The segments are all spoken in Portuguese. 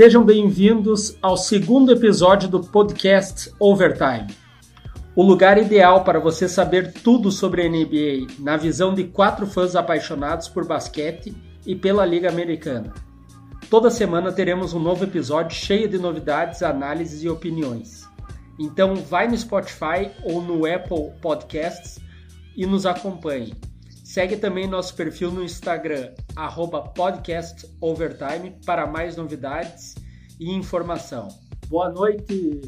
Sejam bem-vindos ao segundo episódio do podcast Overtime. O lugar ideal para você saber tudo sobre a NBA na visão de quatro fãs apaixonados por basquete e pela Liga Americana. Toda semana teremos um novo episódio cheio de novidades, análises e opiniões. Então vai no Spotify ou no Apple Podcasts e nos acompanhe. Segue também nosso perfil no Instagram, podcastovertime, para mais novidades e informação. Boa noite,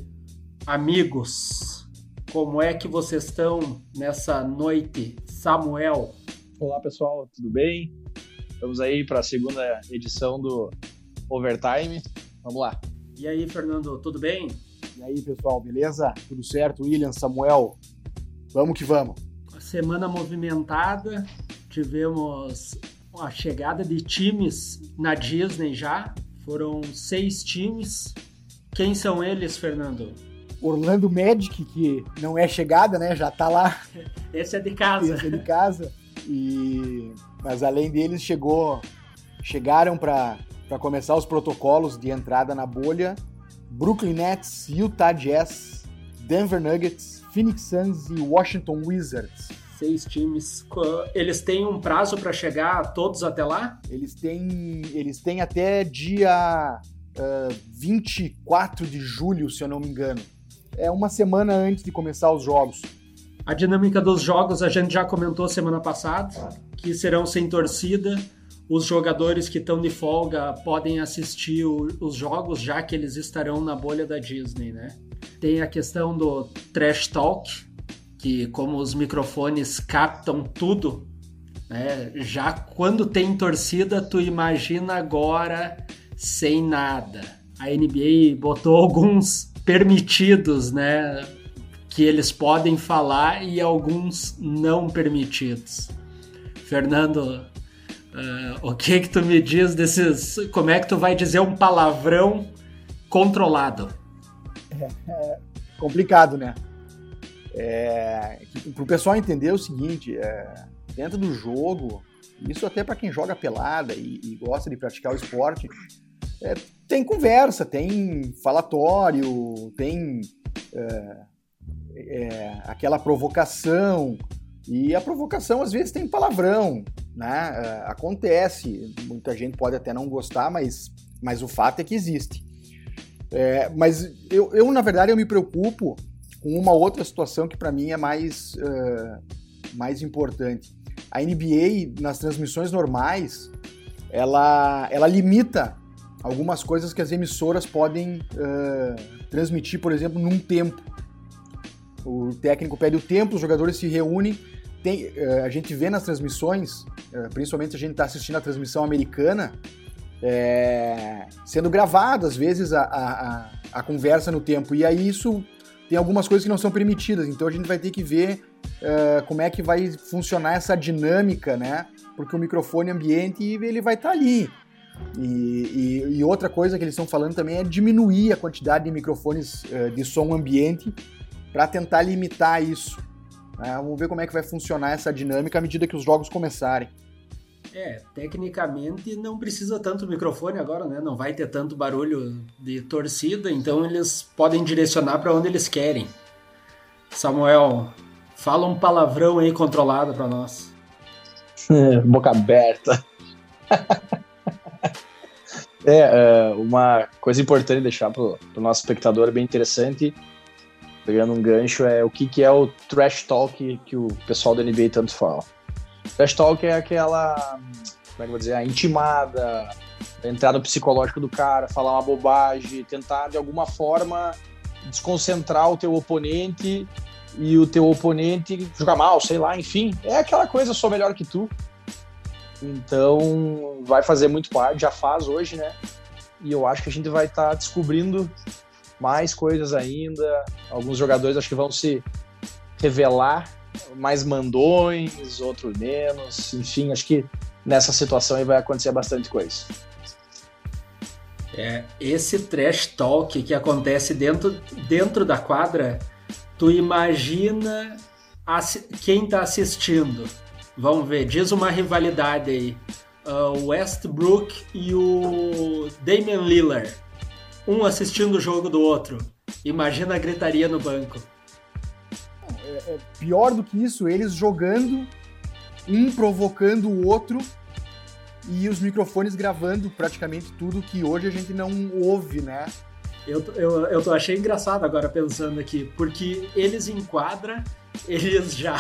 amigos. Como é que vocês estão nessa noite, Samuel? Olá, pessoal, tudo bem? Estamos aí para a segunda edição do Overtime. Vamos lá. E aí, Fernando, tudo bem? E aí, pessoal, beleza? Tudo certo? William, Samuel, vamos que vamos semana movimentada, tivemos a chegada de times na Disney já. Foram seis times. Quem são eles, Fernando? Orlando Magic, que não é chegada, né? Já tá lá. Esse é de casa. Esse é de casa. E mas além deles chegou chegaram para começar os protocolos de entrada na bolha Brooklyn Nets, Utah Jazz, Denver Nuggets, Phoenix Suns e Washington Wizards. Seis times. Eles têm um prazo para chegar todos até lá? Eles têm, eles têm até dia uh, 24 de julho, se eu não me engano. É uma semana antes de começar os jogos. A dinâmica dos jogos a gente já comentou semana passada, que serão sem torcida. Os jogadores que estão de folga podem assistir o, os jogos, já que eles estarão na bolha da Disney, né? Tem a questão do trash talk, que como os microfones captam tudo, né? Já quando tem torcida, tu imagina agora sem nada. A NBA botou alguns permitidos, né? Que eles podem falar e alguns não permitidos. Fernando, uh, o que que tu me diz desses? Como é que tu vai dizer um palavrão controlado? é, complicado, né? É, para o pessoal entender o seguinte, é, dentro do jogo, isso até para quem joga pelada e, e, gosta de praticar o esporte, é, tem conversa, tem falatório, tem é, é, aquela provocação, e a provocação às vezes tem palavrão, né? É, acontece, muita gente pode até não gostar, mas, mas o fato é que existe. É, mas eu, eu, na verdade, eu me preocupo com uma outra situação que para mim é mais, uh, mais importante. A NBA, nas transmissões normais, ela, ela limita algumas coisas que as emissoras podem uh, transmitir, por exemplo, num tempo. O técnico pede o tempo, os jogadores se reúnem. Tem, uh, a gente vê nas transmissões, principalmente a gente está assistindo a transmissão americana, é, sendo gravado, às vezes, a, a, a, conversa no tempo. E aí isso tem algumas coisas que não são permitidas, então a gente vai ter que ver uh, como é que vai funcionar essa dinâmica, né? Porque o microfone ambiente ele vai estar tá ali. E, e, e, outra coisa que eles estão falando também é diminuir a quantidade de microfones uh, de som ambiente para tentar limitar isso. Uh, vamos ver como é que vai funcionar essa dinâmica à medida que os jogos começarem. É, tecnicamente não precisa tanto microfone agora, né? Não vai ter tanto barulho de torcida, então eles podem direcionar para onde eles querem. Samuel, fala um palavrão aí controlado para nós. É, boca aberta. é, é, uma coisa importante deixar para o nosso espectador bem interessante, pegando um gancho, é o que, que é o trash talk que o pessoal da NBA tanto fala. Trash talk é aquela, como é que vou dizer, a intimada, entrar no psicológico do cara, falar uma bobagem, tentar de alguma forma desconcentrar o teu oponente e o teu oponente jogar mal, sei lá, enfim, é aquela coisa, sou melhor que tu. Então, vai fazer muito parte, já faz hoje, né? E eu acho que a gente vai estar tá descobrindo mais coisas ainda. Alguns jogadores acho que vão se revelar mais mandões, outros menos. Enfim, acho que nessa situação aí vai acontecer bastante coisa. É, esse trash talk que acontece dentro, dentro da quadra, tu imagina quem tá assistindo. Vamos ver, diz uma rivalidade aí. Uh, Westbrook e o Damian Lillard. um assistindo o jogo do outro. Imagina a gritaria no banco. É, é pior do que isso, eles jogando, um provocando o outro e os microfones gravando praticamente tudo que hoje a gente não ouve, né? Eu, eu, eu achei engraçado agora pensando aqui, porque eles enquadram, eles já,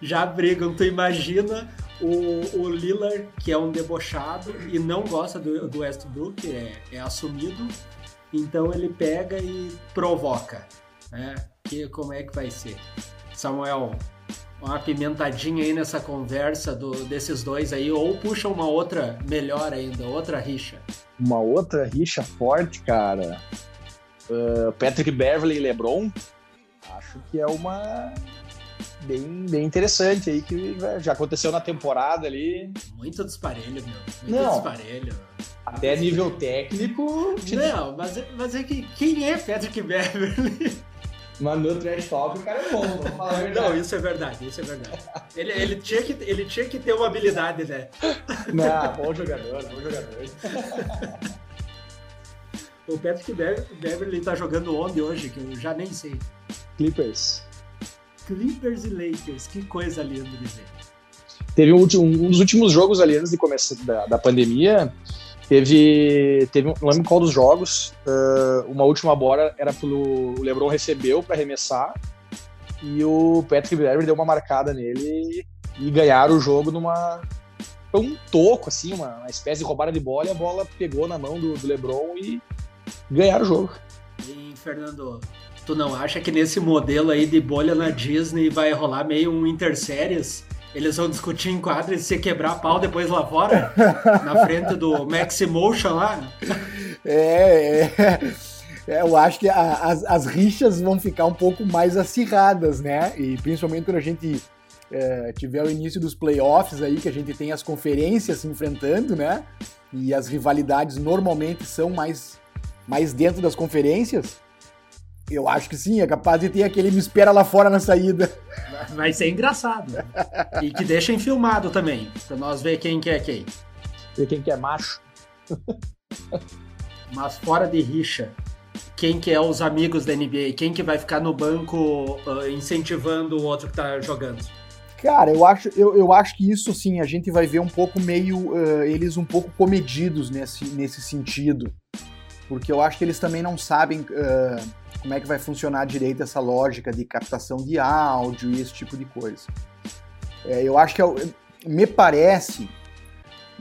já brigam. Tu imagina o, o Lillard, que é um debochado e não gosta do, do Westbrook, é, é assumido, então ele pega e provoca. Né? Que, como é que vai ser? Samuel, uma pimentadinha aí nessa conversa do, desses dois aí, ou puxa uma outra melhor ainda, outra rixa. Uma outra rixa forte, cara. Uh, Patrick Beverly e LeBron, acho que é uma bem, bem interessante aí que já aconteceu na temporada ali. Muito disparelho, meu. Muito Não. disparelho. Até nível técnico. Não, mas, mas é que quem é Patrick Beverly? Mas no trash talk o cara é bom, vamos falar a verdade. Não, isso é verdade, isso é verdade. Ele, ele, tinha, que, ele tinha que ter uma habilidade, né? Não, bom jogador, bom jogador. O Patrick Beverly tá jogando onde hoje, que eu já nem sei. Clippers. Clippers e Lakers, que coisa linda de ver. Teve um, um dos últimos jogos ali antes de começar da, da pandemia, teve, teve um, lembro qual dos jogos, uh, uma última bola era pro o LeBron recebeu para arremessar e o Patrick Beverly deu uma marcada nele e ganharam o jogo numa foi um toco assim, uma, uma espécie de roubada de bola e a bola pegou na mão do, do LeBron e ganharam o jogo. E Fernando, tu não acha que nesse modelo aí de bolha na Disney vai rolar meio um interséries? Eles vão discutir em quadra e se quebrar pau depois lá fora? na frente do Maximotion lá? É, é, é, eu acho que a, as, as rixas vão ficar um pouco mais acirradas, né? E principalmente quando a gente é, tiver o início dos playoffs aí, que a gente tem as conferências se enfrentando, né? E as rivalidades normalmente são mais, mais dentro das conferências. Eu acho que sim, é capaz de ter aquele me espera lá fora na saída. Vai ser engraçado. E que deixem filmado também, pra nós ver quem que é quem. Ver quem que é macho. Mas fora de rixa, quem que é os amigos da NBA? Quem que vai ficar no banco uh, incentivando o outro que tá jogando? Cara, eu acho, eu, eu acho que isso sim, a gente vai ver um pouco meio. Uh, eles um pouco comedidos nesse, nesse sentido. Porque eu acho que eles também não sabem. Uh, como é que vai funcionar direito essa lógica de captação de áudio e esse tipo de coisa. É, eu acho que é me parece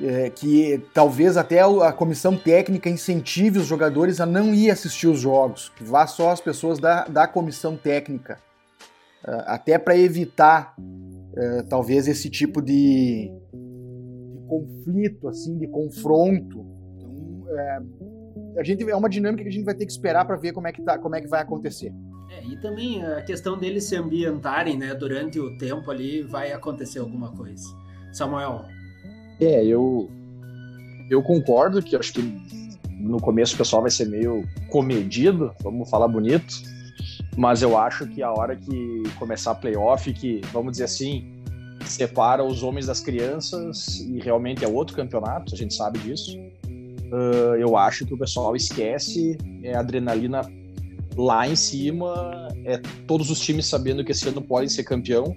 é, que talvez até a comissão técnica incentive os jogadores a não ir assistir os jogos, que vá só as pessoas da, da comissão técnica, é, até para evitar é, talvez esse tipo de, de, conflito, assim, de confronto. Então, é, a gente é uma dinâmica que a gente vai ter que esperar para ver como é que tá, como é que vai acontecer. É, e também a questão deles se ambientarem, né, durante o tempo ali vai acontecer alguma coisa. Samuel. É, eu eu concordo que acho que no começo o pessoal vai ser meio comedido, vamos falar bonito, mas eu acho que a hora que começar a playoff, que vamos dizer assim, separa os homens das crianças e realmente é outro campeonato, a gente sabe disso uh, eu acho que o pessoal esquece é adrenalina lá em cima, é todos os times sabendo que esse ano podem ser campeão.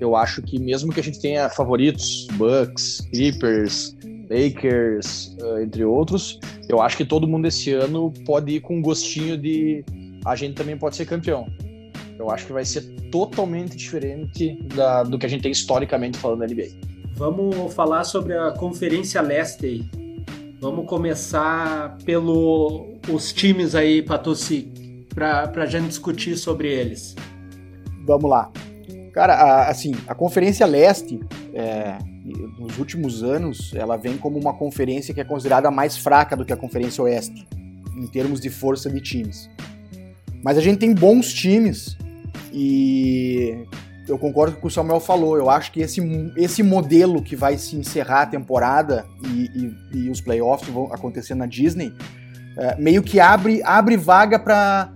Eu acho que mesmo que a gente tenha favoritos, Bucks, Clippers, Lakers, uh, entre outros, eu acho que todo mundo esse ano pode ir com um gostinho de a gente também pode ser campeão. Eu acho que vai ser totalmente diferente da, do que a gente tem historicamente falando da NBA. Vamos falar sobre a Conferência Leste Vamos começar pelo os times aí, Patucci, para a gente discutir sobre eles. Vamos lá. Cara, a, assim, a Conferência Leste, é, nos últimos anos, ela vem como uma conferência que é considerada mais fraca do que a Conferência Oeste, em termos de força de times. Mas a gente tem bons times e eu concordo com o que o Samuel falou. Eu acho que esse, esse modelo que vai se encerrar a temporada e, e, e os playoffs vão acontecer na Disney, é, meio que abre, abre vaga para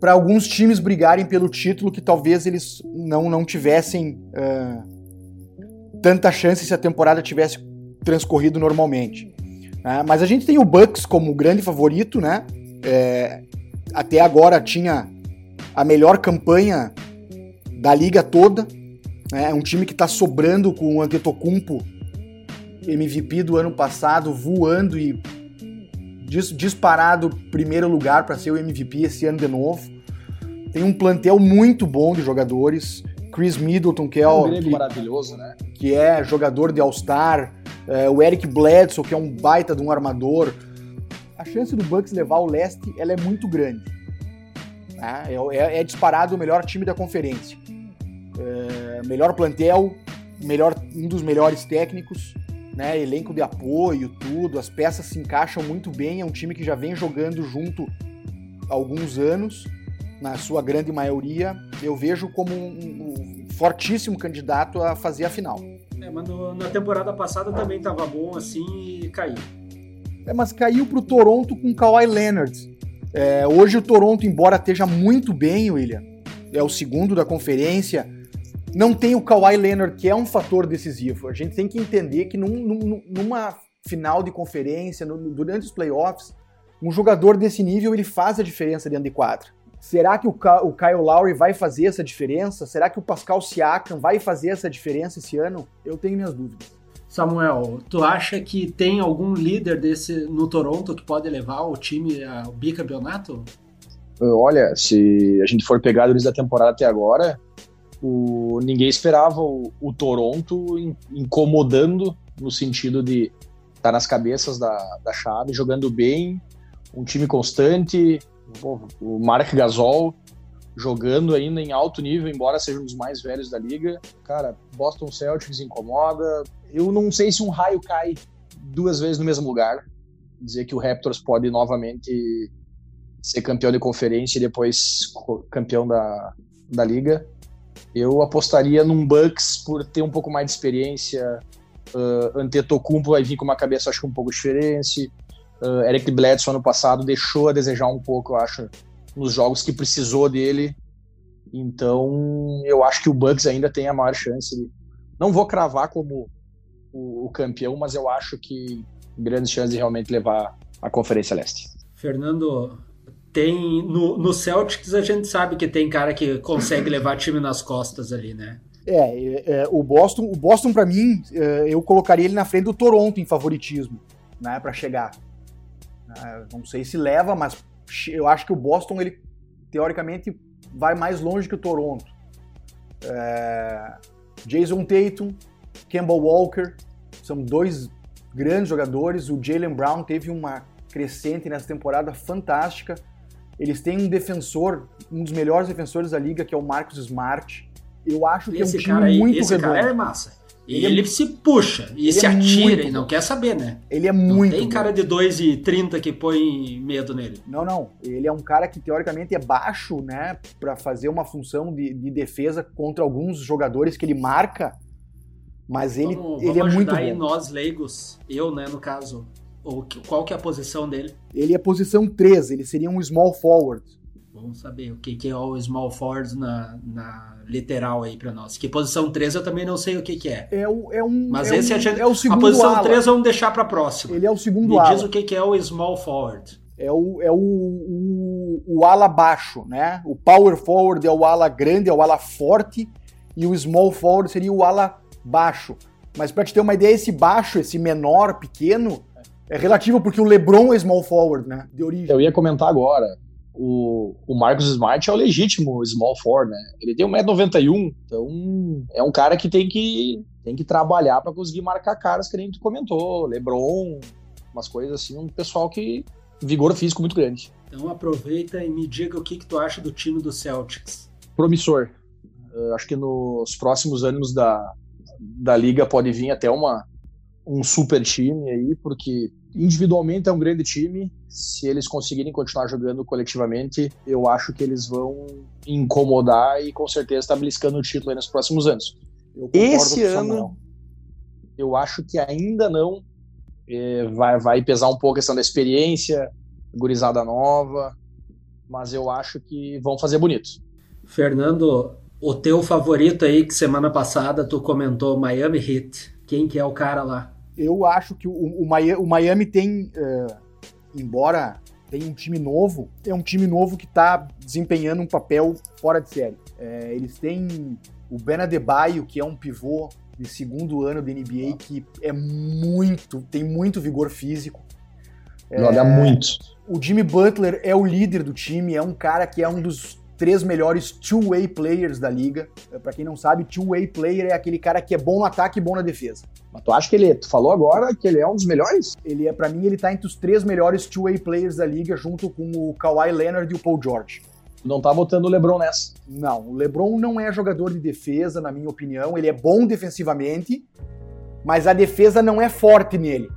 para alguns times brigarem pelo título que talvez eles não, não tivessem uh, tanta chance se a temporada tivesse transcorrido normalmente. Uh, mas a gente tem o Bucks como grande favorito, né? é, até agora tinha a melhor campanha da liga toda. Né? É um time que está sobrando com o Antetokounmpo, MVP do ano passado, voando e dis disparado primeiro lugar para ser o MVP esse ano de novo. Tem um plantel muito bom de jogadores. Chris Middleton, que é, É um o, que, maravilhoso, né? que é jogador de All-Star, é, o Eric Bledsoe, que é um baita de um armador. A chance do Bucks levar o leste ela é muito grande. né? É, é- é disparado o melhor time da conferência. É, melhor plantel, melhor, um dos melhores técnicos, né? elenco de apoio, tudo. As peças se encaixam muito bem. É um time que já vem jogando junto há alguns anos, na sua grande maioria. Eu vejo como um, um fortíssimo candidato a fazer a final. É, mas no- na temporada passada também tava bom assim e caiu. É, mas caiu pro Toronto com Kawhi Leonard. É, hoje o Toronto, embora esteja muito bem, William, é o segundo da conferência, não tem o Kawhi Leonard, que é um fator decisivo. A gente tem que entender que num- num- numa final de conferência, no- durante os playoffs, um jogador desse nível ele faz a diferença dentro de quadra. Será que o, Ka- o Kyle Lowry vai fazer essa diferença? Será que o Pascal Siakam vai fazer essa diferença esse ano? Eu tenho minhas dúvidas. Samuel, tu acha que tem algum líder desse no Toronto que pode levar o time ao bicampeonato? Olha, se a gente for pegar desde a temporada até agora, ninguém esperava o, o Toronto in- incomodando no sentido de estar nas cabeças da, da chave, jogando bem, um time constante, o Mark Gasol jogando ainda em alto nível, embora seja um dos mais velhos da liga. Cara, Boston Celtics incomoda. Eu não sei se um raio cai duas vezes no mesmo lugar. Dizer que o Raptors pode novamente ser campeão de conferência e depois campeão da, da liga. Eu apostaria num Bucks por ter um pouco mais de experiência. Uh, Antetokounmpo vai vir com uma cabeça, acho que um pouco diferente. Uh, Eric Bledsoe ano passado deixou a desejar um pouco, eu acho, nos jogos que precisou dele. Então, eu acho que o Bucks ainda tem a maior chance. de- Não vou cravar como o, o campeão, mas eu acho que grandes chances de realmente levar a Conferência Leste. Fernando, tem no, no Celtics a gente sabe que tem cara que consegue levar time nas costas ali, né? É, é, é, o Boston, o Boston para mim, é, eu colocaria ele na frente do Toronto em favoritismo, né, para chegar. Ah, não sei se leva, mas eu acho que o Boston ele teoricamente vai mais longe que o Toronto. É, Jason Tatum, Campbell Walker, são dois grandes jogadores. O Jalen Brown teve uma crescente nessa temporada fantástica. Eles têm um defensor, um dos melhores defensores da liga, que é o Marcus Smart. Eu acho que Esse é um time cara aí, muito esse redondo. cara é massa. Ele Ele, é- se puxa e se é atira muito e não bom. quer saber, né? Ele é Não muito tem bom. cara de 2,30 que põe medo nele. Não, não. Ele é um cara que teoricamente é baixo, né, Pra fazer uma função de, de defesa contra alguns jogadores que ele marca, mas ele, vamos, ele é vamos muito ajudar aí bom. nós leigos, eu, né, no caso. O, que- qual que é a posição dele? Ele é posição 3, ele seria um small forward. Vamos saber o que, que é o small forward na, na literal aí pra nós. Que posição 3 eu também não sei o que, que é. É, o, é um. Mas é esse um, a gente. é o a segundo posição ala. 3 vamos deixar pra próxima. Ele é o segundo Me ala. diz o que, que é o small forward. É o, é o, o, o ala baixo, né? O power forward é o ala grande, é o ala forte, e o small forward seria o ala baixo. Mas pra te ter uma ideia, esse baixo, esse menor, pequeno, é relativo porque o LeBron é small forward, né? De origem. Eu ia comentar agora. O, o Marcos Smart é o legítimo small forward, né? Ele tem 1,91m, então é um cara que tem que, tem que trabalhar para conseguir marcar caras que nem tu comentou. LeBron, umas coisas assim, um pessoal que. vigor físico muito grande. Então aproveita e me diga o que, que tu acha do time do Celtics. Promissor. Eu acho que nos próximos anos da, da liga pode vir até uma, um super time aí, porque individualmente é um grande time. Se eles conseguirem continuar jogando coletivamente, eu acho que eles vão incomodar e com certeza estar beliscando o título aí nos próximos anos. Esse Samuel. ano, eu acho que ainda não é, vai, vai pesar um pouco a questão da experiência, gurizada nova, mas eu acho que vão fazer bonito. Fernando, o teu favorito aí, que semana passada tu comentou Miami Heat. Quem que é o cara lá? Eu acho que o, o Miami, o Miami tem, eh, embora tem um time novo, é um time novo que está desempenhando um papel fora de série. É, eles têm o Ben Adebayo, que é um pivô de segundo ano da NBA, que é muito, tem muito vigor físico. Joga é, muito. O Jimmy Butler é o líder do time, é um cara que é um dos três melhores two-way players da liga. É, para quem não sabe, two-way player é aquele cara que é bom no ataque e bom na defesa. Mas tu acha que ele, tu falou agora que ele é um dos melhores? Ele é, para mim, ele tá entre os três melhores two-way players da liga, junto com o Kawhi Leonard e o Paul George. Não tá botando o LeBron nessa. Não, o LeBron não é jogador de defesa, na minha opinião. Ele é bom defensivamente, mas a defesa não é forte nele.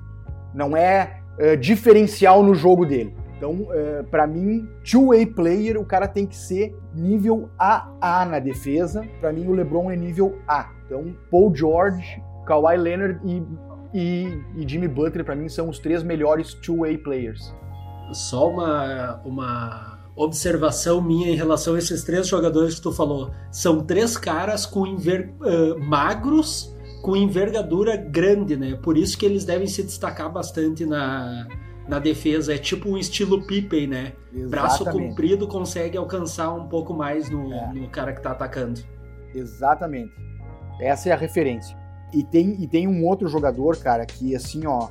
Não é uh, diferencial no jogo dele. Então, uh, para mim, two-way player, o cara tem que ser nível AA na defesa. Para mim, o LeBron é nível A. Então, Paul George, Kawhi Leonard e, e, e Jimmy Butler, para mim, são os três melhores two-way players. Só uma, uma observação minha em relação a esses três jogadores que tu falou. São três caras com enver... Uh, magros, com envergadura grande, né? Por isso que eles devem se destacar bastante na, na defesa. É tipo um estilo Pippen, né? Exatamente. Braço comprido consegue alcançar um pouco mais no, é. no cara que tá atacando. Exatamente. Essa é a referência. E tem, e tem um outro jogador, cara, que assim, ó,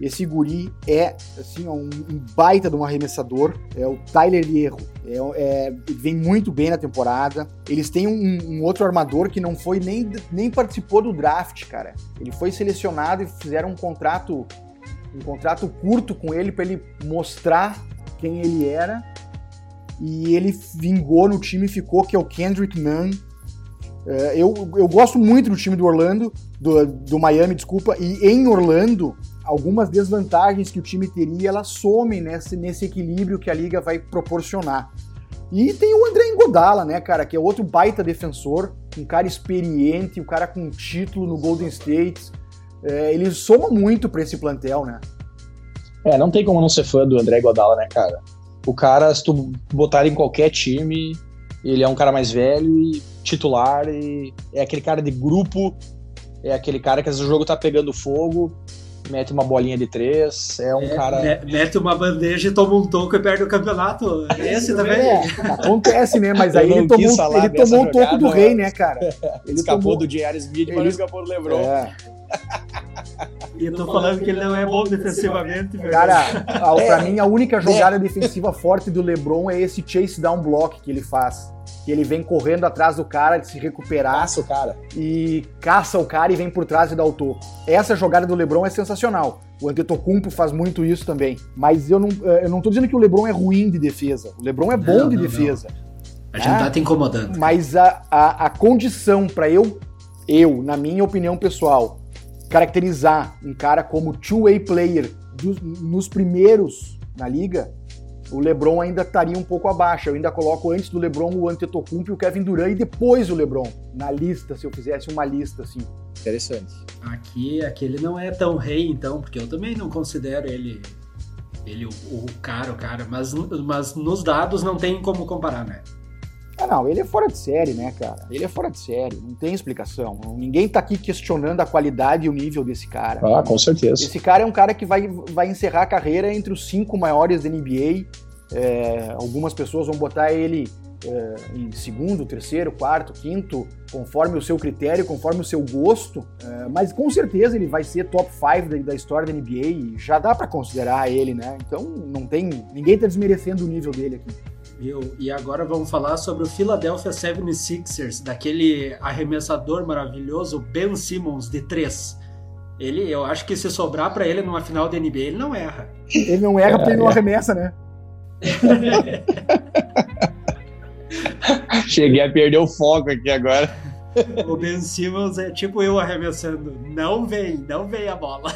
esse guri é assim, um, um baita de um arremessador. É o Tyler Hierro. É, é, vem muito bem na temporada. Eles têm um, um, outro armador que não foi nem, nem participou do draft, cara. Ele foi selecionado e fizeram um contrato um contrato curto com ele para ele mostrar quem ele era. E ele vingou no time, ficou que é o Kendrick Nunn. É, eu, eu gosto muito do time do Orlando, do, do Miami, desculpa, e em Orlando algumas desvantagens que o time teria, elas somem nesse, nesse equilíbrio que a liga vai proporcionar. E tem o André Engodala, né, cara, que é outro baita defensor, um cara experiente, um cara com título no Golden State. É, ele soma muito para esse plantel, né? É, não tem como não ser fã do André Godala, né, cara? O cara, se tu botar ele em qualquer time, ele é um cara mais velho e titular, e é aquele cara de grupo, é aquele cara que às vezes o jogo tá pegando fogo, mete uma bolinha de três, é um é, cara. Mete uma bandeja e toma um toco e perde o campeonato. Esse também. É, acontece, né? Mas aí ele tomou, ele tomou o toco do rei, né, cara? Ele escapou tomou... do J.R. Smith, mas ele... escapou do LeBron. É. E eu tô falando que ele não é bom defensivamente. Cara, pra mim, a única jogada defensiva forte do LeBron é esse chase down block que ele faz que ele vem correndo atrás do cara de se recuperar. Caça o cara. E caça o cara e vem por trás e dá o toco. Essa jogada do LeBron é sensacional. O Antetokounmpo faz muito isso também. Mas eu não, eh, eu não tô dizendo que o LeBron é ruim de defesa. O LeBron é bom não, de não, defesa. Não. A gente ah, tá te incomodando. Mas a, a, a condição para eu, eu, na minha opinião pessoal, caracterizar um cara como two-way player dos, nos primeiros na liga, o LeBron ainda estaria um pouco abaixo. Eu ainda coloco antes do LeBron o Antetokounmpo e o Kevin Durant e depois o LeBron na lista, se eu fizesse uma lista assim. Interessante. Aqui, aqui ele não é tão rei então, porque eu também não considero ele ele o, o cara, o cara, mas, mas nos dados não tem como comparar, né? Ah, não, ele é fora de série, né, cara? Ele é fora de série, não tem explicação. Ninguém tá aqui questionando a qualidade e o nível desse cara. Ah, com certeza. Esse cara é um cara que vai, vai encerrar a carreira entre os cinco maiores da NBA. É, algumas pessoas vão botar ele é, em segundo, terceiro, quarto, quinto, conforme o seu critério, conforme o seu gosto. É, mas com certeza ele vai ser top 5 da, da, história da NBA e já dá para considerar ele, né? Então não tem. Ninguém tá desmerecendo o nível dele aqui. Viu? E agora vamos falar sobre o Philadelphia 76ers, daquele arremessador maravilhoso Ben Simmons de 3. Ele, eu acho que se sobrar para ele numa final da NBA, ele não erra. Ele não erra porque ele não arremessa, né? Cheguei a perder o foco aqui agora. O Ben Simmons é tipo eu arremessando. Não vem, não vem a bola.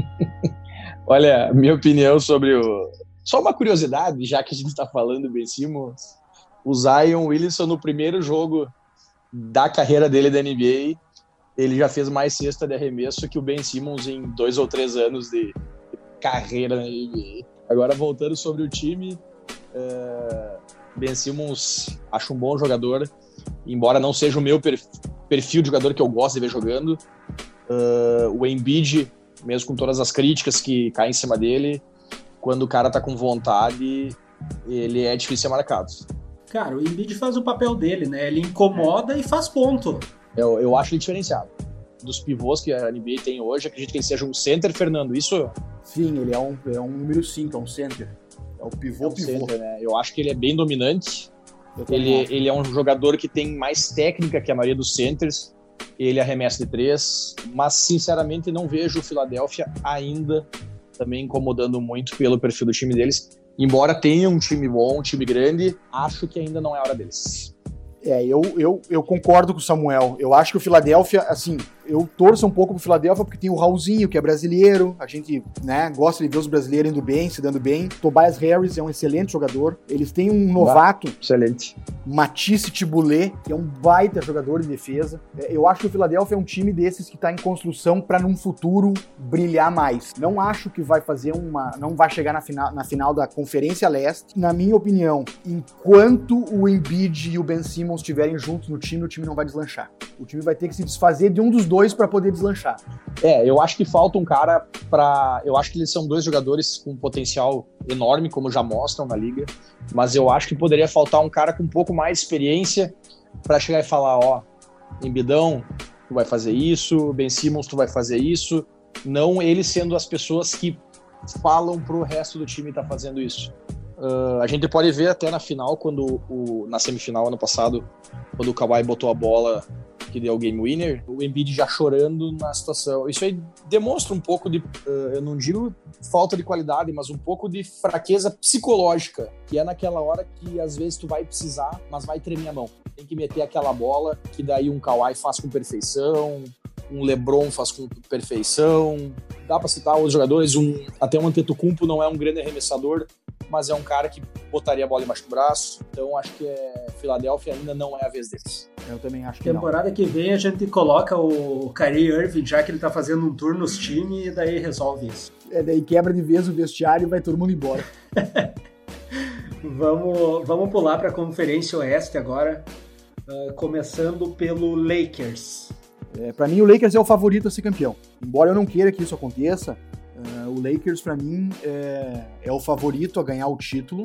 Olha, minha opinião sobre o, só uma curiosidade, já que a gente está falando Ben Simmons, o Zion Williamson no primeiro jogo da carreira dele da NBA, ele já fez mais cesta de arremesso que o Ben Simmons em dois ou três anos de carreira na NBA. Agora voltando sobre o time, uh, Ben Simmons acho um bom jogador, embora não seja o meu perfil de jogador que eu gosto de ver jogando. Uh, o Embiid, mesmo com todas as críticas que caem em cima dele, quando o cara tá com vontade, ele é difícil ser marcado. Cara, o Embiid faz o papel dele, né? Ele incomoda e faz ponto. Eu, eu acho ele diferenciado. Dos pivôs que a NBA tem hoje, acredito que ele seja um center, Fernando. Isso. Sim, ele é um, é um número 5, é um center. É o pivô, é um pivô. Center, né? Eu acho que ele é bem dominante. Ele, ele é um jogador que tem mais técnica que a maioria dos centers. Ele arremessa de três, mas sinceramente não vejo o Philadelphia ainda também incomodando muito pelo perfil do time deles. Embora tenha um time bom, um time grande, acho que ainda não é hora deles. É, eu, eu, eu concordo com o Samuel. Eu acho que o Philadelphia, assim, eu torço um pouco pro Philadelphia porque tem o Raulzinho, que é brasileiro. A gente, né, gosta de ver os brasileiros indo bem, se dando bem. Tobias Harris é um excelente jogador. Eles têm um novato. excelente. Matisse Tibulé, que é um baita jogador de defesa. É, eu acho que o Philadelphia é um time desses que está em construção para num futuro brilhar mais. Não acho que vai fazer uma. Não vai chegar na final, na final da Conferência Leste. Na minha opinião, enquanto o Embiid e o Ben Simmons estiverem juntos no time, o time não vai deslanchar. O time vai ter que se desfazer de um dos dois para poder deslanchar. É, eu acho que falta um cara para. Eu acho que eles são dois jogadores com potencial enorme, como já mostram na liga, mas eu acho que poderia faltar um cara com um pouco mais de experiência para chegar e falar: ó, Embidão, tu vai fazer isso, Ben Simmons, tu vai fazer isso. Não eles sendo as pessoas que falam pro resto do time tá fazendo isso. Uh, a gente pode ver até na final, quando o, na semifinal ano passado, quando o Kawhi botou a bola que deu o game winner, o Embiid já chorando na situação. Isso aí demonstra um pouco de, uh, eu não digo falta de qualidade, mas um pouco de fraqueza psicológica, que é naquela hora que às vezes tu vai precisar, mas vai tremer a mão. Tem que meter aquela bola que daí um Kawhi faz com perfeição, um LeBron faz com perfeição. Dá para citar outros jogadores, um até um Antetokounmpo não é um grande arremessador, mas é um cara que botaria a bola embaixo do braço. Então acho que é Filadélfia ainda não é a vez deles. Eu também acho que Temporada não. que vem a gente coloca o Kyrie Irving, já que ele tá fazendo um tour nos times, e daí resolve isso. É, daí quebra de vez o vestiário e vai todo mundo embora. vamos, vamos pular para a Conferência Oeste agora, uh, começando pelo Lakers. É, para mim, o Lakers é o favorito a ser campeão. Embora eu não queira que isso aconteça, uh, o Lakers, para mim, é, é o favorito a ganhar o título,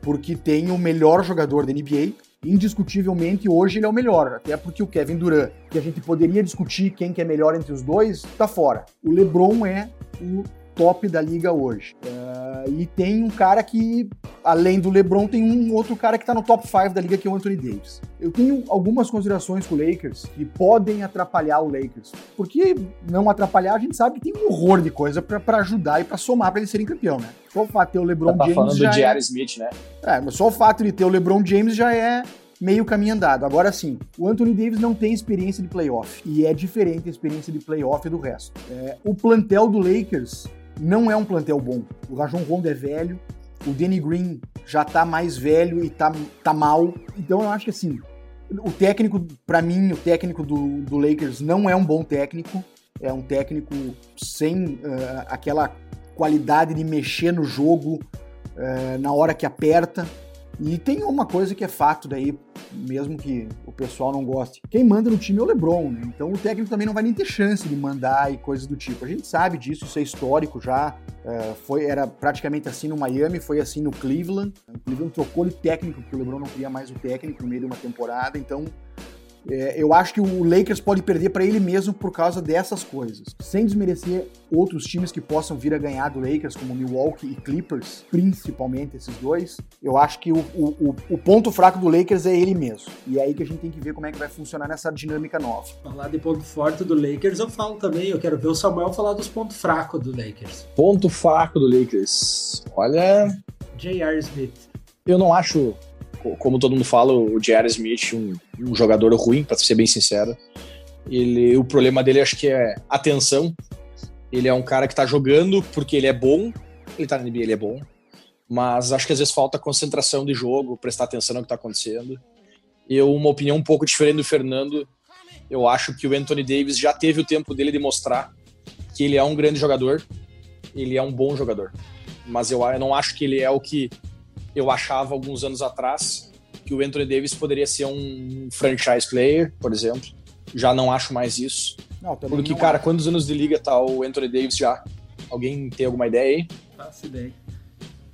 porque tem o melhor jogador da NBA, indiscutivelmente hoje ele é o melhor, até porque o Kevin Durant, que a gente poderia discutir quem que é melhor entre os dois, tá fora. O LeBron é o top da liga hoje. Uh, e tem um cara que, além do LeBron, tem um outro cara que tá no top 5 da liga, que é o Anthony Davis. Eu tenho algumas considerações com o Lakers que podem atrapalhar o Lakers. Porque não atrapalhar, a gente sabe que tem um horror de coisa para ajudar e para somar para eles serem campeão, né? Só o fato de ter o LeBron tá James. falando já do J.R. É... Smith, né? É, mas só o fato de ter o LeBron James já é meio caminho andado. Agora sim, o Anthony Davis não tem experiência de playoff e é diferente a experiência de playoff do resto. É, o plantel do Lakers não é um plantel bom. O Rajon Rondo é velho, o Danny Green já tá mais velho e tá, tá mal. Então eu acho que assim, o técnico, para mim, o técnico do, do Lakers não é um bom técnico. É um técnico sem uh, aquela qualidade de mexer no jogo uh, na hora que aperta. E tem uma coisa que é fato daí, mesmo que o pessoal não goste. Quem manda no time é o LeBron, né? Então o técnico também não vai nem ter chance de mandar e coisas do tipo. A gente sabe disso, isso é histórico já. É, foi, era praticamente assim no Miami, foi assim no Cleveland. O Cleveland trocou de técnico, porque o LeBron não queria mais o técnico no meio de uma temporada. Então é, eu acho que o Lakers pode perder para ele mesmo por causa dessas coisas. Sem desmerecer outros times que possam vir a ganhar do Lakers, como Milwaukee e Clippers, principalmente esses dois, eu acho que o, o, o, ponto fraco do Lakers é ele mesmo. E é aí que a gente tem que ver como é que vai funcionar nessa dinâmica nova. Falar de ponto forte do Lakers, eu falo também. Eu quero ver o Samuel falar dos pontos fracos do Lakers. Ponto fraco do Lakers. Olha. J.R. Smith. Eu não acho como todo mundo fala, o J.R. Smith, um, um, jogador ruim, para ser bem sincero. Ele, o problema dele acho que é atenção. Ele é um cara que tá jogando porque ele é bom, ele tá na NBA, ele é bom, mas acho que às vezes falta concentração de jogo, prestar atenção no que tá acontecendo. Eu, uma opinião um pouco diferente do Fernando, eu acho que o Anthony Davis já teve o tempo dele de mostrar que ele é um grande jogador, ele é um bom jogador. Mas eu, eu não acho que ele é o que eu achava alguns anos atrás que o Anthony Davis poderia ser um franchise player, por exemplo. Já não acho mais isso. Não, Porque, cara, acho. quantos anos de liga tá o Anthony Davis já? Alguém tem alguma ideia aí? Faço ideia.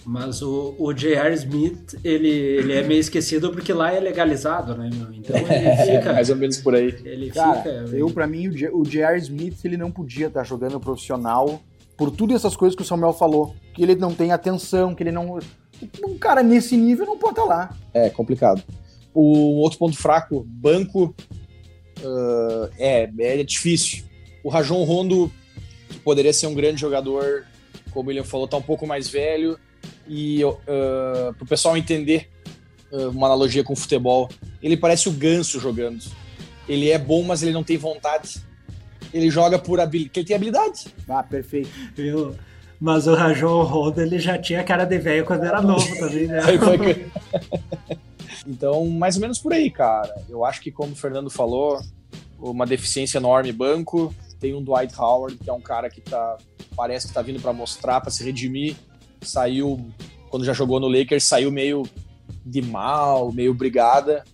Mas o, o J.R. Smith, ele, ele é meio esquecido porque lá é legalizado, né, meu? Então ele fica. Mais ou menos por aí. Ele Cara, fica. eu, pra mim, o J.R. Smith, ele não podia estar jogando profissional por tudo essas coisas que o Samuel falou. Que ele não tem atenção, que ele não. Um cara nesse nível não pode estar lá. É complicado. O outro ponto fraco, banco, ah, é, é difícil. O Rajon Rondo que poderia ser um grande jogador, como William falou, tá um pouco mais velho. E para o pessoal entender ah, uma analogia com o futebol, ele parece o ganso jogando. Ele é bom, mas ele não tem vontade. Ele joga por habilidade, porque ele tem habilidade. Ah, perfeito. Viu? Mas o Rajon Rondo, ele já tinha cara de velho quando era novo também, né? Então, mais ou menos por aí, cara. Eu acho que, como o Fernando falou, uma deficiência enorme banco. Tem um Dwight Howard, que é um cara que tá, parece que tá vindo para mostrar, para se redimir. Saiu, quando já jogou no Lakers, saiu meio de mal, meio brigada.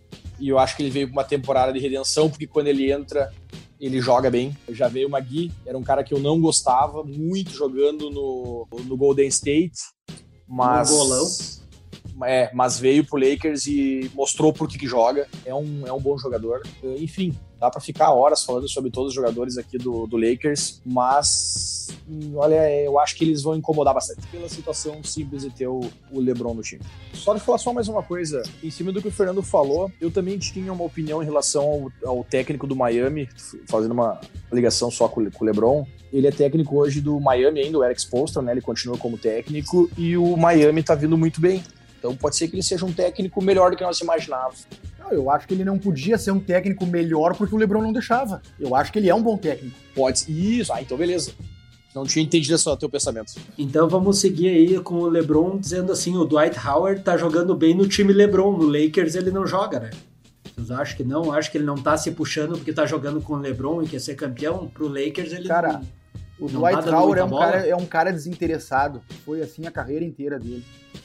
E eu acho que ele veio com uma temporada de redenção, porque quando ele entra, ele joga bem. Já veio o Magui, era um cara que eu não gostava muito jogando no, no Golden State. Mas. No golão. É, mas veio pro Lakers e mostrou por que, que joga. É um, é um bom jogador. Enfim, dá pra ficar horas falando sobre todos os jogadores aqui do, do Lakers, mas olha, eu acho que eles vão incomodar bastante pela situação simples de ter o, o LeBron no time. Só de falar só mais uma coisa, em cima do que o Fernando falou, eu também tinha uma opinião em relação ao, ao técnico do Miami, fazendo uma ligação só com, com o LeBron. Ele é técnico hoje do Miami ainda, o Eric Spoelstra, né? Ele continua como técnico e o Miami tá vindo muito bem. Então pode ser que ele seja um técnico melhor do que nós imaginávamos. Eu acho que ele não podia ser um técnico melhor porque o Lebron não deixava. Eu acho que ele é um bom técnico. Pode ser. Isso, ah, então beleza. Não tinha entendido esse teu pensamento. Então vamos seguir aí com o LeBron dizendo assim: o Dwight Howard tá jogando bem no time LeBron. No Lakers ele não joga, né? Vocês acham que não? Acho que ele não tá se puxando porque tá jogando com o LeBron e quer ser campeão? Pro Lakers ele Cara, não. O Dwight Howard é um, cara, é um cara desinteressado. Foi assim a carreira inteira dele.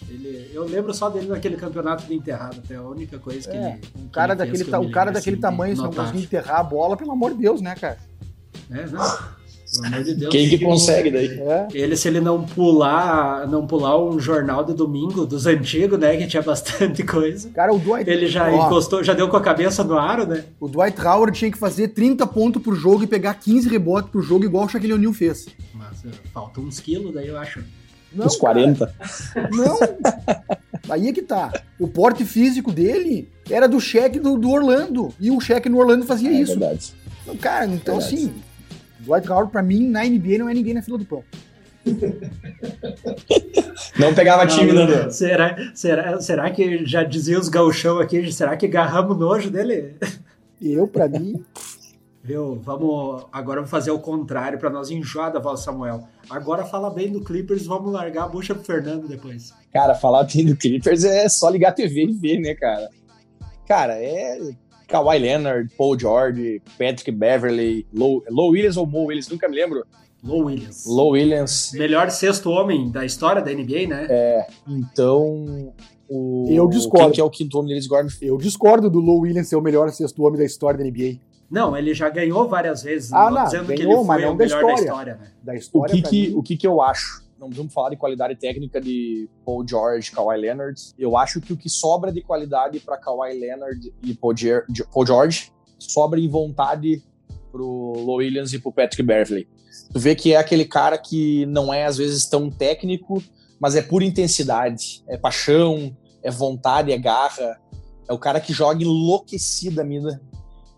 Ele, eu lembro só dele naquele campeonato de enterrado, até a única coisa que É, ele. um cara ele daquele, ta- um cara daquele assim, tamanho, se não conseguir enterrar a bola, pelo amor de Deus, né, cara? É, não. Pelo amor de Deus. Quem que consegue daí? É. Ele, se ele não pular, não pular um jornal de domingo dos antigos, né? Que tinha bastante coisa. Cara, o Dwight, Ele já Ó, encostou, já deu com a cabeça no aro, né? o Dwight Howard tinha que fazer 30 pontos por jogo e pegar 15 rebotes por jogo, igual o Shaquille O'Neal fez. Mas uh, falta uns quilos, daí eu acho. Não, Uns 40. cara, não. Aí é que tá. O porte físico dele era do cheque do, do Orlando. E o cheque no Orlando fazia É isso. verdade. Não, cara, então Verdade. assim, Dwight Howard pra mim na NBA não é ninguém na fila do pão. Não pegava time, né? Nando? Será, será, será que já dizia os gauchão aqui? Será que agarramos nojo dele? Eu, pra mim, Viu? Vamos. Agora vamos fazer o contrário pra nós enjoar da voz Samuel. Agora fala bem do Clippers, vamos largar a bucha pro Fernando depois. Cara, falar bem do Clippers é só ligar a TV e ver, né, cara? Cara, é Kawhi Leonard, Paul George, Patrick Beverly, Low, Low Williams ou Mo Williams, nunca me lembro. Low Williams. Low Williams. Melhor sexto homem da história da NBA, né? É, então. O, Eu discordo. Quem que é o quinto homem deles, Gordon? eu discordo do Low Williams ser o melhor sexto homem da história da NBA. Não, ele já ganhou várias vezes. Ah, não não, dizendo que ganhou, ele mas foi não o da melhor da história. história, né? Da O história, que pra que, mim, o que que eu acho? Não vamos falar de qualidade técnica de Paul George, Kawhi Leonard. Eu acho que o que sobra de qualidade para Kawhi Leonard e Paul, Ger- Paul George sobra em vontade pro Low Williams e pro Patrick Beverly. Tu vê que é aquele cara que não é às vezes tão técnico, mas é pura intensidade, é paixão, é vontade, é garra. É o cara que joga enlouquecida mina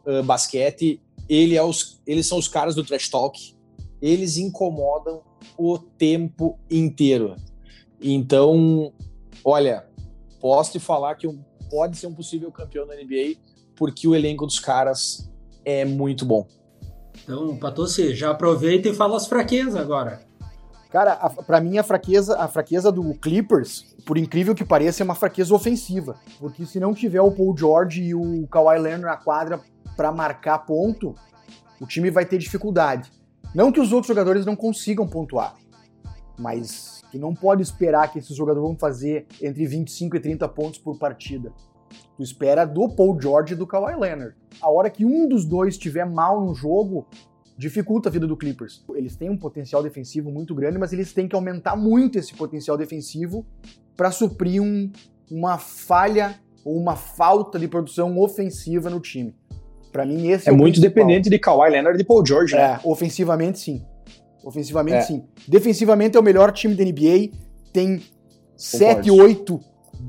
uh, basquete. Ele é os, eles são os caras do trash talk. Eles incomodam o tempo inteiro. Então, olha, posso te falar que um- pode ser um possível campeão da NBA porque o elenco dos caras é muito bom. Então, Patucci, já aproveita e fala as fraquezas agora. Cara, a, pra mim a fraqueza, a fraqueza do Clippers, por incrível que pareça, é uma fraqueza ofensiva. Porque se não tiver o Paul George e o Kawhi Leonard na quadra pra marcar ponto, o time vai ter dificuldade. Não que os outros jogadores não consigam pontuar, mas tu não pode esperar que esses jogadores vão fazer entre 25 e 30 pontos por partida. Tu espera do Paul George e do Kawhi Leonard. A hora que um dos dois estiver mal no jogo, dificulta a vida do Clippers. Eles têm um potencial defensivo muito grande, mas eles têm que aumentar muito esse potencial defensivo para suprir um, uma falha ou uma falta de produção ofensiva no time. Para mim, esse é, é, muito principal. dependente de Kawhi Leonard e Paul George, né? É, ofensivamente sim. Ofensivamente É. sim. Defensivamente é o melhor time da NBA. Tem sete, oito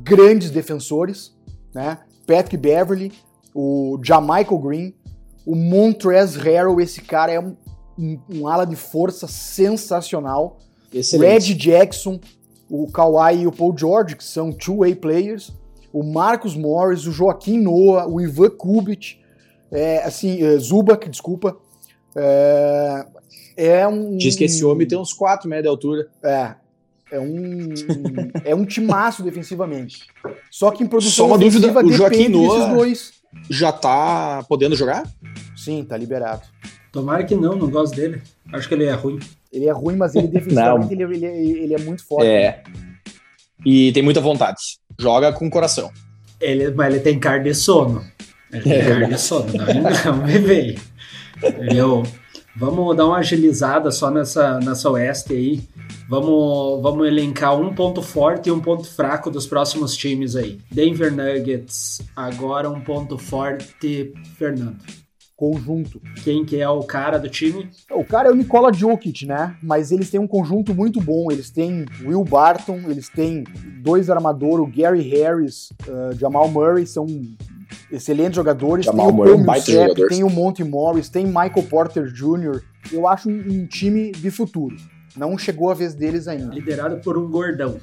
grandes defensores, né? Patrick Beverly, o Jamichael Green, o Montrezl Harrell, esse cara é um, um, um ala de força sensacional. Excelente. Red Jackson, o Kawhi e o Paul George, que são two-way players, o Marcus Morris, o Joaquim Noah, o Ivan Kubit, é, assim, é, Zubac, desculpa. É, é um. Diz que esse homem tem uns 4 metros de altura. É. É um, é um timaço defensivamente. Só que em produção Só uma dúvida, o Joaquim Noah- dois. Já tá podendo jogar? Sim, tá liberado. Tomara que não, não gosto dele. Acho que ele é ruim. Ele é ruim, mas ele defensivamente ele, ele, ele é muito forte. É. E tem muita vontade. Joga com coração. Ele, mas ele tem cara de sono. É verdade. sono, não, não me veio. Entendeu? Vamos dar uma agilizada só nessa, nessa oeste aí. Vamos, vamos elencar um ponto forte e um ponto fraco dos próximos times aí. Denver Nuggets, agora um ponto forte, Fernando. Conjunto. Quem que é o cara do time? O cara é o Nikola Jokic, né? Mas eles têm um conjunto muito bom. Eles têm Will Barton, eles têm dois armadores, o Gary Harris, uh, Jamal Murray, são excelentes jogadores. Jamal tem o Murray Paul Millsap, tem o Monty Morris, tem Michael Porter Jr. Eu acho um, um time de futuro. Não chegou a vez deles ainda. Liderado por um gordão.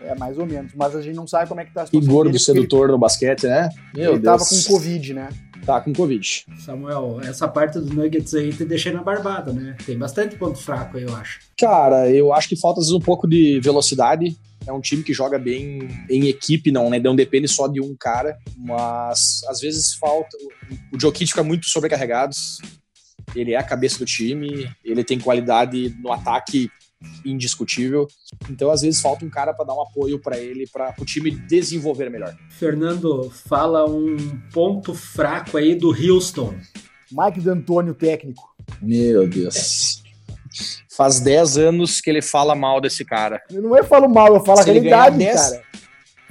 É, mais ou menos. Mas a gente não sabe como é que tá a situação gordo dele, sedutor no basquete, né? Ele, Meu ele tava Deus. com Covid, né? Tá com Covid. Samuel, essa parte dos Nuggets aí te deixei na barbada, né? Tem bastante ponto fraco aí, eu acho. Cara, eu acho que falta às vezes um pouco de velocidade. É um time que joga bem em equipe, não, né? Não depende só de um cara, mas às vezes falta. O Jokic fica muito sobrecarregado. Ele é a cabeça do time, ele tem qualidade no ataque indiscutível. Então, às vezes falta um cara para dar um apoio para ele, para o time desenvolver melhor. Fernando, fala um ponto fraco aí do Houston. Mike D'Antoni, técnico. Meu Deus. Faz 10 anos que ele fala mal desse cara. Eu não é falo mal, eu falo a Se ele realidade, 10 cara.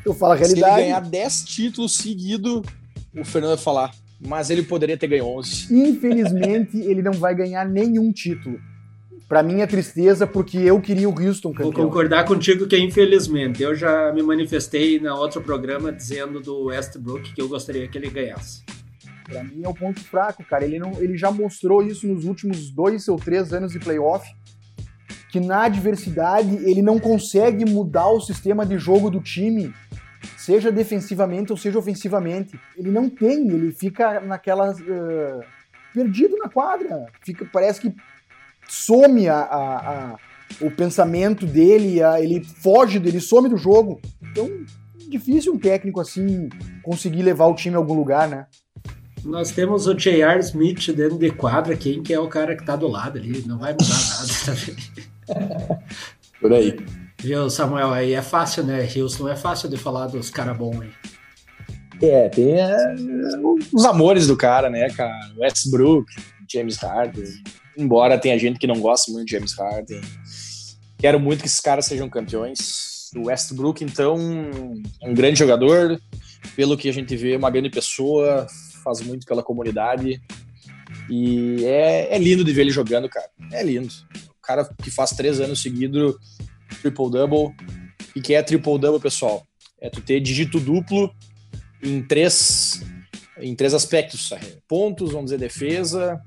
Eu falo a Se ele realidade. ganhar 10 títulos seguidos, o Fernando vai falar. Mas ele poderia ter ganho 11. Infelizmente, ele não vai ganhar nenhum título. Pra mim é tristeza, porque eu queria o Houston Vou campeão. concordar contigo que infelizmente eu já me manifestei na outro programa dizendo do Westbrook que eu gostaria que ele ganhasse. Pra mim é o ponto fraco, cara. Ele, não, ele já mostrou isso nos últimos dois ou três anos de playoff, que na adversidade ele não consegue mudar o sistema de jogo do time, seja defensivamente ou seja ofensivamente. Ele não tem, ele fica naquela... eh, perdido na quadra. Fica, parece que some a, a- a- o pensamento dele, a- ele foge dele, some do jogo. Então, difícil um técnico assim conseguir levar o time a algum lugar, né? Nós temos o J.R. Smith dentro de quadra, quem que é o cara que tá do lado ali, não vai mudar nada. Por aí. Viu, Samuel, aí é fácil, né? Houston é fácil de falar dos caras bons aí. É, tem é, os amores do cara, né, cara? Westbrook, James Harden. Embora tenha gente que não gosta muito de James Harden. Quero muito que esses caras sejam campeões. O Westbrook, então, é um grande jogador. Pelo que a gente vê, uma grande pessoa, faz muito pela comunidade. E é, é lindo de ver ele jogando, cara. É lindo. O cara que faz três anos seguidos, triple-double. E que é triple-double, pessoal? É tu ter dígito duplo em três, em três aspectos: pontos, vamos dizer, defesa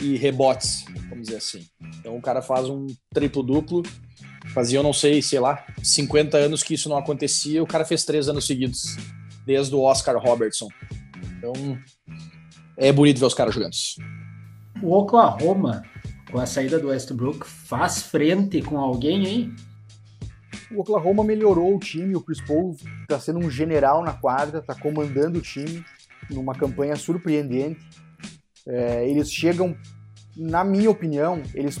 e rebotes, vamos dizer assim. Então o cara faz um triplo-duplo. Fazia, eu não sei, sei lá, 50 anos que isso não acontecia, o cara fez três anos seguidos, desde o Oscar Robertson. Então é bonito ver os caras jogando. O Oklahoma, com a saída do Westbrook, faz frente com alguém aí? O Oklahoma melhorou o time, o Chris Paul está sendo um general na quadra, está comandando o time numa campanha surpreendente. É, eles chegam, na minha opinião, eles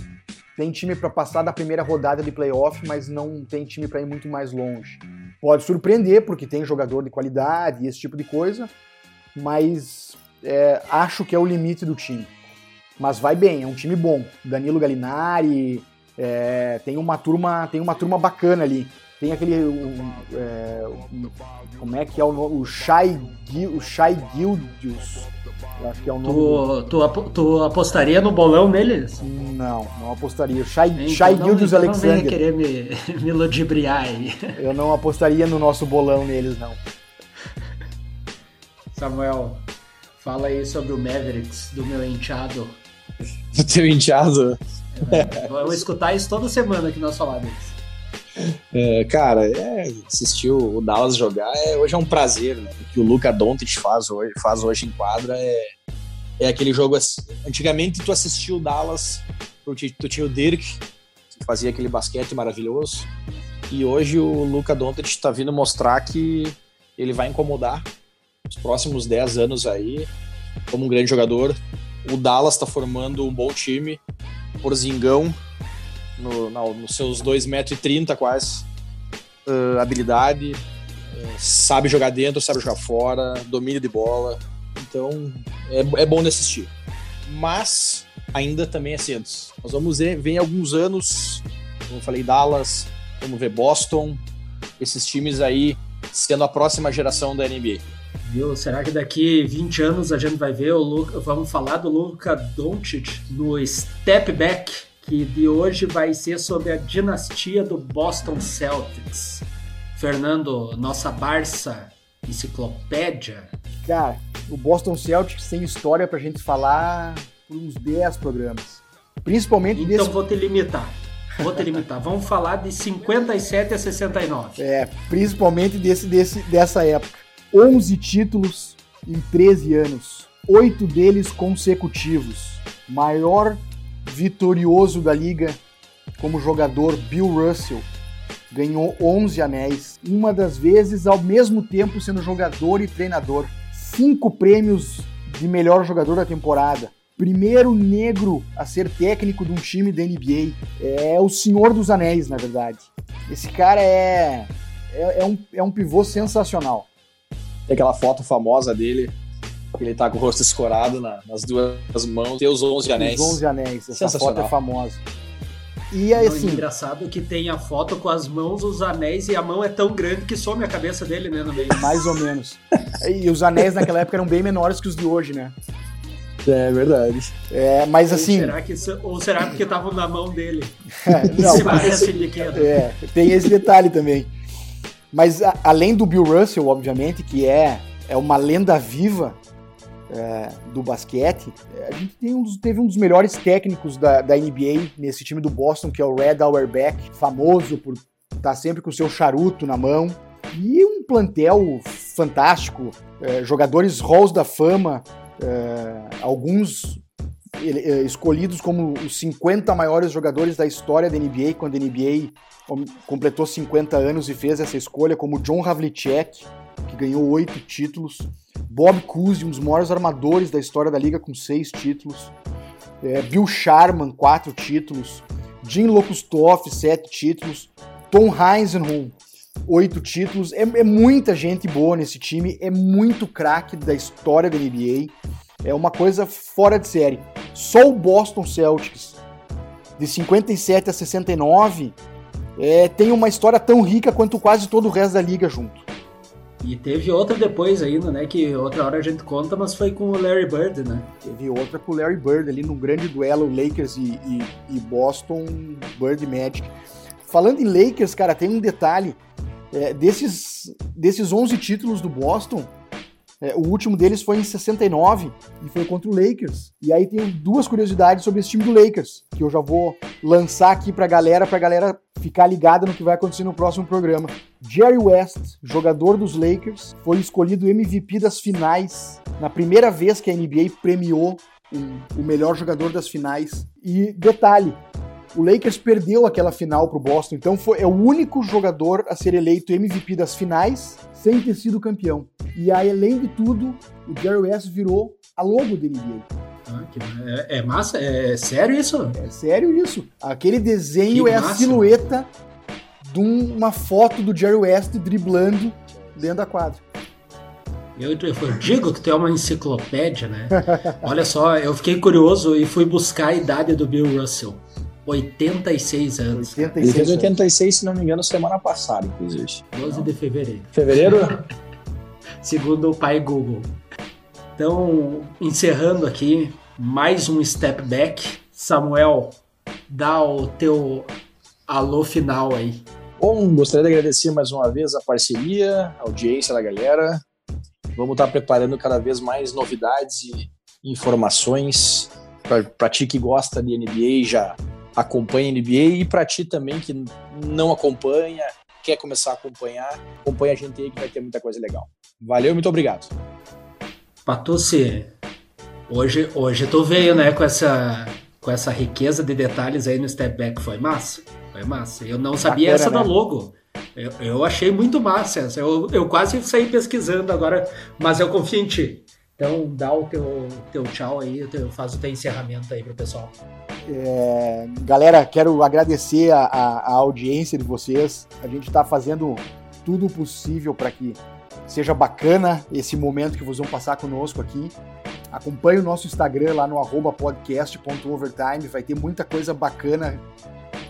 têm time para passar da primeira rodada de playoff, mas não tem time para ir muito mais longe. Pode surpreender, porque tem jogador de qualidade e esse tipo de coisa, mas é, acho que é o limite do time. mas vai bem, é um time bom. Danilo Galinari, é, tem uma turma, tem uma turma bacana ali. Tem aquele. Um, é, um, como é que é o nome? O Shai, o Shai Gildius. Eu acho que é o nome. Tu, tu, tu, apostaria no bolão neles? Não, não apostaria. Shai, então, Shai Gildius então Alexander. Não querer me, me ludibriar aí. Eu não apostaria no nosso bolão neles, não. Samuel, fala aí sobre o Mavericks, do meu enteado. Do teu enteado? É, vou escutar isso toda semana que nós falamos. É, cara, é, assistir o Dallas jogar é, hoje é um prazer. Né? O que o Luca Doncic faz hoje, faz hoje em quadra é, é aquele jogo. Assim, antigamente tu assistiu o Dallas, tu tinha o Dirk, que fazia aquele basquete maravilhoso. E hoje o Luca Doncic está vindo mostrar que ele vai incomodar os próximos 10 anos aí como um grande jogador. O Dallas está formando um bom time. Porzingão no, no, nos seus 2,30m quase. Uh, habilidade, uh, sabe jogar dentro, sabe jogar fora, domínio de bola. Então é, é bom de assistir. Mas ainda também é cedo. Nós vamos ver, ver em alguns anos, como eu falei, Dallas, vamos ver Boston, esses times aí sendo a próxima geração da NBA. Viu? Será que daqui 20 anos a gente vai ver o Luca, vamos falar do Luca Doncic no step back que de hoje vai ser sobre a dinastia do Boston Celtics. Fernando, nossa Barça enciclopédia. Cara, o Boston Celtics tem história pra gente falar por uns 10 programas. Principalmente Então desse... vou te limitar. Vou te limitar. Vamos falar de 57 a 69. É, principalmente desse, desse, dessa época. 11 títulos em 13 anos. Oito deles consecutivos. Maior vitorioso da liga como jogador, Bill Russell, ganhou 11 anéis, uma das vezes ao mesmo tempo sendo jogador e treinador. Cinco prêmios de melhor jogador da temporada. Primeiro negro a ser técnico de um time da NBA. É o senhor dos anéis, na verdade. Esse cara é, é, é um, é um pivô sensacional. Tem aquela foto famosa dele ele tá com o rosto escorado na, nas duas mãos, tem os 11 anéis. Os 11 anéis, essa foto é famosa. E aí, assim. É engraçado que tem a foto com as mãos, os anéis, e a mão é tão grande que some a cabeça dele, né, no meio. Mais ou menos. E os anéis naquela época eram bem menores que os de hoje, né? É verdade. É, mas ou assim. Será que, ou será porque estavam na mão dele? É, não, Se parece é, tem esse detalhe também. Mas a, além do Bill Russell, obviamente, que é, é uma lenda viva é, do basquete, a gente um dos, teve um dos melhores técnicos da, da, NBA nesse time do Boston, que é o Red Auerbach, famoso por estar sempre com o seu charuto na mão. E um plantel fantástico, é, jogadores halls da fama, é, alguns escolhidos como os 50 maiores jogadores da história da NBA, quando a NBA completou 50 anos e fez essa escolha, como John Havlicek, que ganhou oito títulos, Bob Cousy, um dos maiores armadores da história da liga com seis títulos. É, Bill Sharman, quatro títulos. Jim Locustoff, sete títulos. Tom Heisenholm, oito títulos. É, é, muita gente boa nesse time, é muito craque da história da NBA. É uma coisa fora de série. Só o Boston Celtics, de 57 a 69, é, tem uma história tão rica quanto quase todo o resto da liga junto. E teve outra depois ainda, né? Que outra hora a gente conta, mas foi com o Larry Bird, né? Teve outra com o Larry Bird ali num grande duelo Lakers e, e, e Boston, Bird Magic. Falando em Lakers, cara, tem um detalhe. É, desses, desses 11 títulos do Boston, é, o último deles foi em 69 e foi contra o Lakers. E aí tem duas curiosidades sobre esse time do Lakers, que eu já vou lançar aqui pra galera, pra galera ficar ligada no que vai acontecer no próximo programa. Jerry West, jogador dos Lakers, foi escolhido MVP das finais na primeira vez que a NBA premiou o, o melhor jogador das finais. E detalhe, o Lakers perdeu aquela final para o Boston, então foi, é o único jogador a ser eleito MVP das finais sem ter sido campeão. E aí, além de tudo, o Jerry West virou a logo da NBA. Ah, é, é, massa? É sério isso? É sério isso. Aquele desenho que é massa. a silhueta de uma foto do Jerry West driblando dentro da quadra. Eu, eu, digo que tu é uma enciclopédia, né? Olha só, eu fiquei curioso e fui buscar a idade do Bill Russell. 86 anos. 86 Ele fez 86, se não me engano, semana passada, inclusive. 12 não. de fevereiro. Fevereiro? Segundo o pai Google. Então, encerrando aqui, mais um step back. Samuel, dá o teu alô final aí. Bom, gostaria de agradecer mais uma vez a parceria, a audiência da galera. Vamos estar preparando cada vez mais novidades e informações para ti que gosta de NBA, já acompanha NBA e para ti também que não acompanha, quer começar a acompanhar, acompanha a gente aí que vai ter muita coisa legal. Valeu, muito obrigado. Patucci, hoje, hoje tu veio, né, com essa, com essa riqueza de detalhes aí no Step Back, foi massa? Foi massa. Eu não sabia Bacana, essa né? da logo. Eu, eu achei muito massa essa. Eu, eu quase saí pesquisando agora, mas eu confio em ti. Então dá o teu, teu tchau aí, teu, faz o teu encerramento aí pro pessoal. É, galera, quero agradecer a, a, a, audiência de vocês. A gente está fazendo tudo possível para que seja bacana esse momento que vocês vão passar conosco aqui. Acompanhe o nosso Instagram lá no podcast.overtime, vai ter muita coisa bacana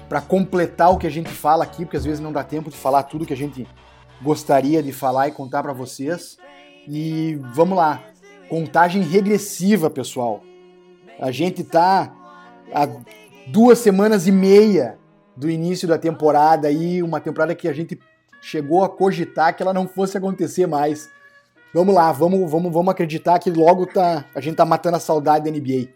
para completar o que a gente fala aqui, porque às vezes não dá tempo de falar tudo que a gente gostaria de falar e contar para vocês. E vamos lá, contagem regressiva, pessoal. A gente tá há duas semanas e meia do início da temporada aí, uma temporada que a gente chegou a cogitar que ela não fosse acontecer mais. Vamos lá, vamos, vamos, vamos acreditar que logo tá, a gente tá matando a saudade da NBA.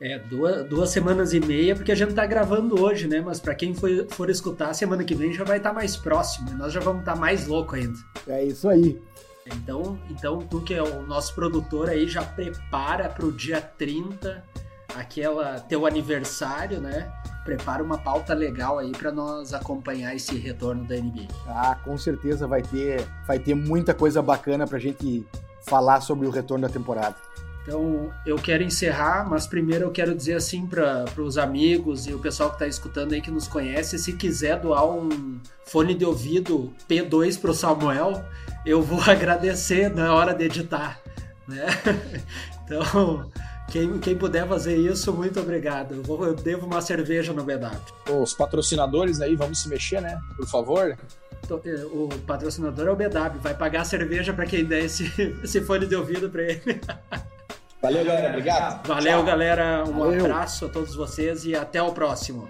É, duas, duas semanas e meia, porque a gente tá gravando hoje, né? Mas para quem for, for escutar, semana que vem já vai estar tá mais próximo. E nós já vamos estar tá mais louco ainda. É isso aí. Então, então, tu que é o nosso produtor aí, já prepara pro dia 30 aquela teu aniversário, né? Prepara uma pauta legal aí para nós acompanhar esse retorno da NBA. Ah, com certeza vai ter, vai ter muita coisa bacana pra gente falar sobre o retorno da temporada. Então, eu quero encerrar, mas primeiro eu quero dizer assim para os amigos e o pessoal que está escutando aí que nos conhece, se quiser doar um fone de ouvido P2 para o Samuel, eu vou agradecer na hora de editar, né? Então, quem, quem puder fazer isso, muito obrigado. Eu, vou, eu devo uma cerveja no BW. Os patrocinadores aí, vamos se mexer, né? Por favor. É, o patrocinador é o BW, vai pagar a cerveja para quem der esse, esse fone de ouvido para ele. Valeu, galera. Obrigado. Valeu, Tchau. galera. Um Valeu. abraço a todos vocês e até o próximo.